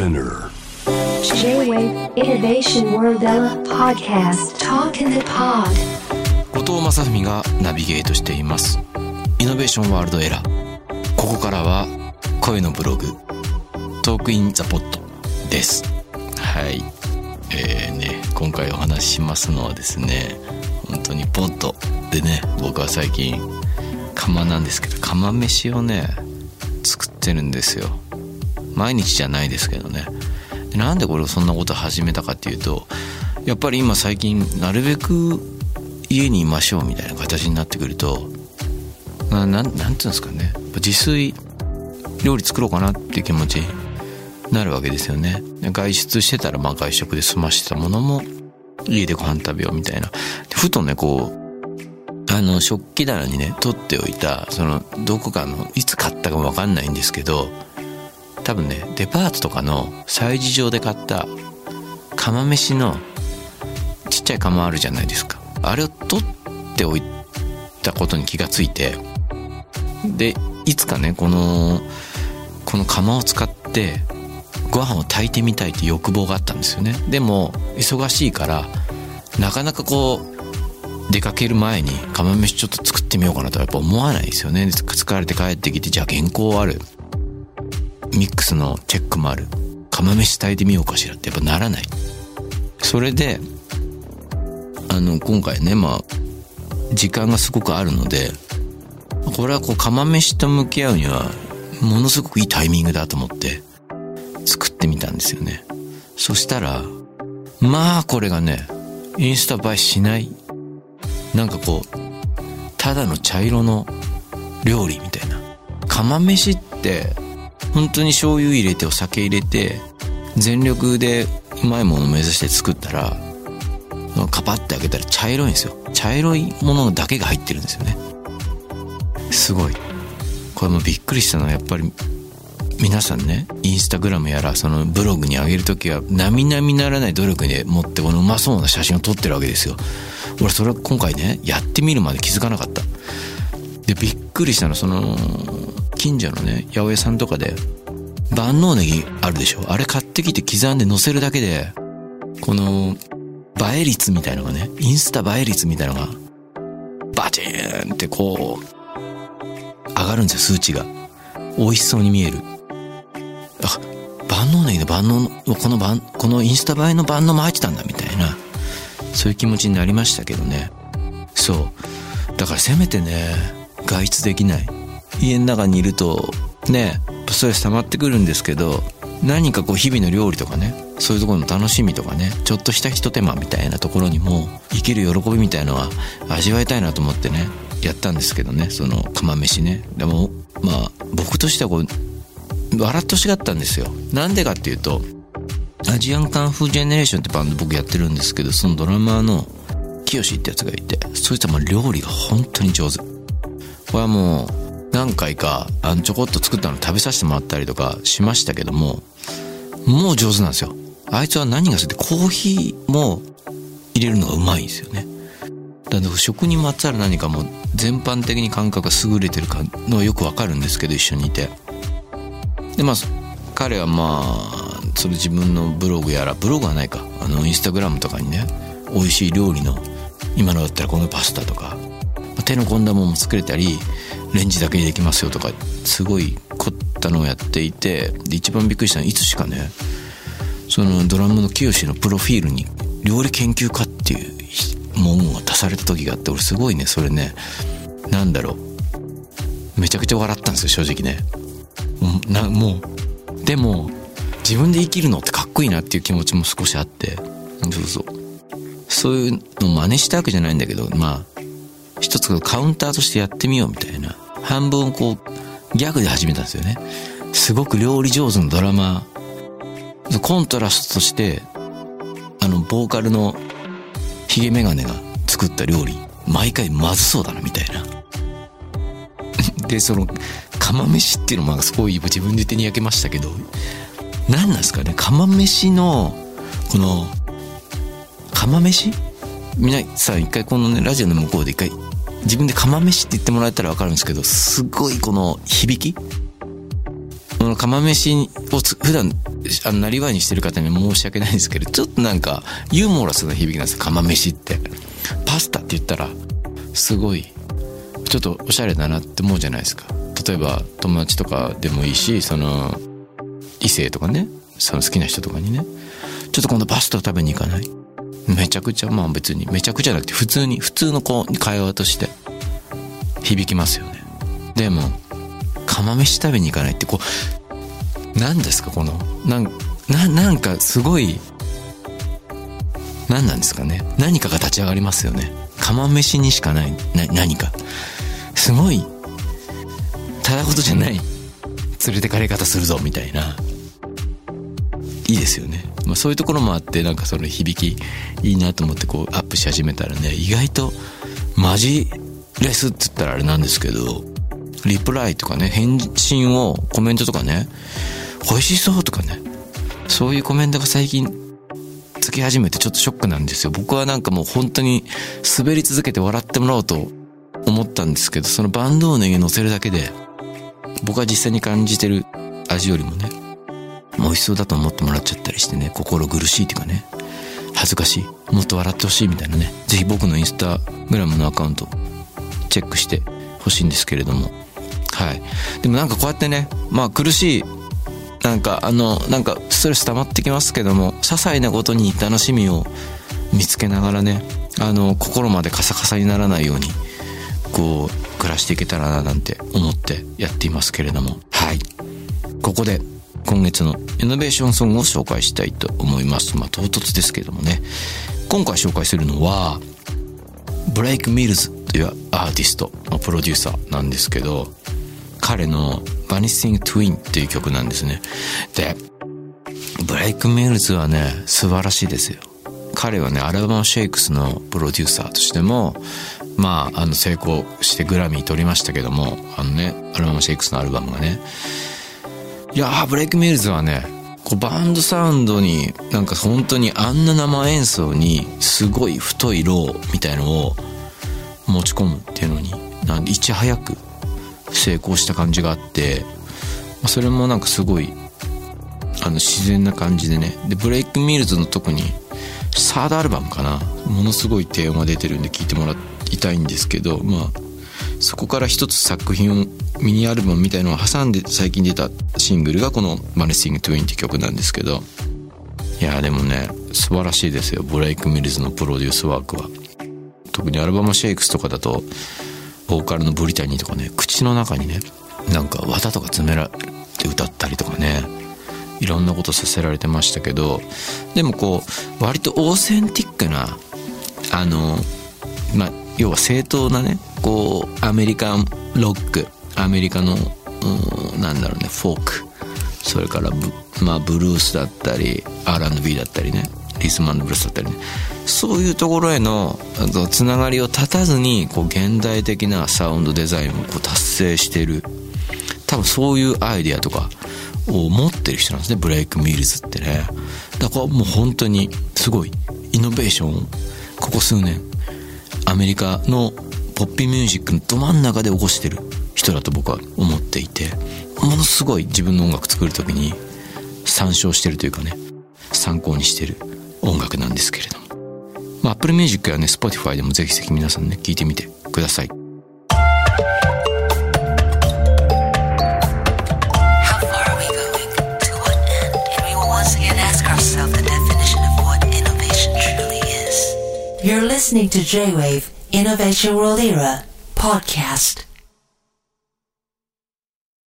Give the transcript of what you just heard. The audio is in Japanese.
Spinner. J-Wave Innovation World Podcast. Talk in the Pod. 後藤正文がナビゲートしています。イノベーションワールドエラーここからは声のブログトークインザポットです。はい。えーね今回お話ししますのはですね本当にポットでね僕は最近釜なんですけど釜飯をね作ってるんですよ毎日じゃないですけどね。なんでこれをそんなこと始めたかっていうとやっぱり今最近なるべく家にいましょうみたいな形になってくるとなななんていうんですかね。自炊料理作ろうかなっていう気持ちになるわけですよね。外出してたらまあ外食で済ましてたものも家でご飯食べようみたいな。ふとねこうあの食器棚にね取っておいたそのどこかのいつ買ったかもわかんないんですけど多分ねデパートとかの催事場で買った釜飯のちっちゃい釜あるじゃないですか。あれを取っておいたことに気がついてでいつかねこのこの釜を使ってご飯を炊いてみたいって欲望があったんですよね。でも忙しいからなかなかこう出かける前に釜飯ちょっと作ってみようかなとはやっぱ思わないですよね。疲れて帰ってきてじゃあ原稿ある。ミックスのチェックもある。釜飯炊いてみようかしら。ってやっぱならない。それであの今回ねまあ時間がすごくあるのでこれはこう釜飯と向き合うにはものすごくいいタイミングだと思って作ってみたんですよね。そしたらまあこれがねインスタ映えしないなんかこうただの茶色の料理みたいな。釜飯って本当に醤油入れてお酒入れて全力でうまいものを目指して作ったらカパッて開けたら茶色いんですよ。茶色いものだけが入ってるんですよね。すごい。これもびっくりしたのはやっぱり皆さんねインスタグラムやらそのブログに上げる時は並々ならない努力で持ってこのうまそうな写真を撮ってるわけですよ。俺それは今回ねやってみるまで気づかなかった。でびっくりしたのその近所のね八百屋さんとかで万能ネギあるでしょ？あれ買ってきて刻んで乗せるだけでこの映え率みたいのがねインスタ映え率みたいのがバチーンってこう上がるんですよ数値が。美味しそうに見える。あ万能ネギの万能のこの万このインスタ映えの万能も入ってたんだみたいなそういう気持ちになりましたけどね。そう。だからせめてね外出できない。家の中にいるとねストレス溜まってくるんですけど何かこう日々の料理とかねそういうところの楽しみとかねちょっとしたひと手間みたいなところにも生きる喜びみたいのは味わいたいなと思ってねやったんですけどねその釜飯ね。でもまあ僕としてはこう笑ってほしかったんですよ。なんでかっていうとアジアンカンフージェネレーションってバンド僕やってるんですけどそのドラマーの清ってやつがいてそいつはもう料理が本当に上手。これはもう何回かあのちょこっと作ったの食べさせてもらったりとかしましたけどももう上手なんですよ。あいつは何が好きでコーヒーも入れるのがうまいんですよね。だから食にまつわる何かも全般的に感覚が優れてるかのはよくわかるんですけど一緒にいて。でまあ彼はまあそれ自分のブログやらブログはないか。あのインスタグラムとかにね美味しい料理の今のだったらこのパスタとか手の込んだものも作れたりレンジだけにできますよとかすごい凝ったのをやっていてで一番びっくりしたのはいつしかねそのドラムの清のプロフィールに料理研究家っていう文言が足された時があって俺すごいねそれねなんだろう。めちゃくちゃ笑ったんですよ正直ね。なもうでも自分で生きるのってかっこいいなっていう気持ちも少しあってそうそうそう。いうのを真似したわけじゃないんだけどまあ一つカウンターとしてやってみようみたいな。半分こうギャグで始めたんですよね。すごく料理上手のドラマ。コントラストとしてあのボーカルのヒゲメガネが作った料理。毎回まずそうだなみたいな。でその釜飯っていうのもすごい自分で手に焼けましたけど。何なんですかね釜飯のこの釜飯皆さん一回このねラジオの向こうで一回自分で釜飯って言ってもらえたら分かるんですけどすごいこの響き？この釜飯を普段あの、なりわいにしてる方に申し訳ないんですけど、ちょっとなんか、ユーモラスな響きなんですよ、釜飯って。パスタって言ったら、すごい、ちょっとおしゃれだなって思うじゃないですか。例えば、友達とかでもいいし、その、異性とかね、その好きな人とかにね、ちょっと今度パスタ食べに行かない？めちゃくちゃ、まあ別に、めちゃくちゃじゃなくて、普通に、普通のこう、会話として、響きますよね。でも、釜飯食べに行かないって、こう、何ですか、この、なん、な、なんかすごい、何なんですかね。何かが立ち上がりますよね。釜飯にしかない、な、何か。すごい、ただことじゃない、連れてかれ方するぞ、みたいな。いいですよね。まあそういうところもあって、なんかその響きいいなと思ってこうアップし始めたらね、意外とマジレスって言ったらあれなんですけど、リプライとかね、返信を、コメントとかね、美味しそうとかね、そういうコメントが最近つき始めてちょっとショックなんですよ。僕はなんかもう本当に滑り続けて笑ってもらおうと思ったんですけど、そのバンドをね、乗せるだけで、僕は実際に感じてる味よりもね、美味しそうだと思ってもらっちゃったりしてね、心苦しいっていうかね、恥ずかしい、もっと笑ってほしいみたいなね、ぜひ僕のインスタグラムのアカウントチェックしてほしいんですけれども、はい。でもなんかこうやってね、まあ苦しい、なんかあの、なんかストレス溜まってきますけども、些細なことに楽しみを見つけながらね、あの、心までカサカサにならないように、こう、暮らしていけたらななんて思ってやっていますけれども、はい。ここで今月のイノベーションソングを紹介したいと思います。まあ、唐突ですけどもね。今回紹介するのは、ブレイク・ミルズというアーティスト、まあ、プロデューサーなんですけど、彼の Vanishing Twin っていう曲なんですね。で、ブレイク・ミルズはね、素晴らしいですよ。彼はね、アラバマ・シェイクスのプロデューサーとしても、まあ、あの、成功してグラミー取りましたけども、あのね、アラバマ・シェイクスのアルバムがね、いやー、ブレイクミルズはね、こうバンドサウンドに、なんか本当にあんな生演奏に、すごい太いローみたいのを持ち込むっていうのに、なんいち早く成功した感じがあって、それもなんかすごい、あの自然な感じでね。で、ブレイクミルズの特に、サードアルバムかな。ものすごい低音が出てるんで聴いてもらいたいんですけど、まあ、そこから一つ作品をミニアルバムみたいのを挟んで最近出たシングルがこの「マネスティング・トゥイン」って曲なんですけど。いやでもね素晴らしいですよ。ブレイク・ミルズのプロデュースワークは。特にアラバマ・シェイクスとかだとボーカルのブリタニーとかね口の中にねなんか綿とか詰められて歌ったりとかね。いろんなことさせられてましたけど。でもこう割とオーセンティックなあのまあ要は正当なねこうアメリカンロックアメリカのうんなんだろうねフォーク。それからブ,、まあ、ブルースだったり R&B だったりね。リスマンブルースだったりね。そういうところへのつながりを断たずにこう現代的なサウンドデザインをこう達成してる。多分そういうアイディアとかを持ってる人なんですね。ブレイク・ミルズってね。だからもう本当にすごいイノベーションをここ数年アメリカのポッピーミュージックのど真ん中で起こしてる。人だと僕は思っていてものすごい自分の音楽作る時に参照してるというかね参考にしてる音楽なんですけれども、まあ、Apple Music やね Spotify でもぜひぜひ皆さんね聞いてみてください。J-Wave Innovation World Era Podcast.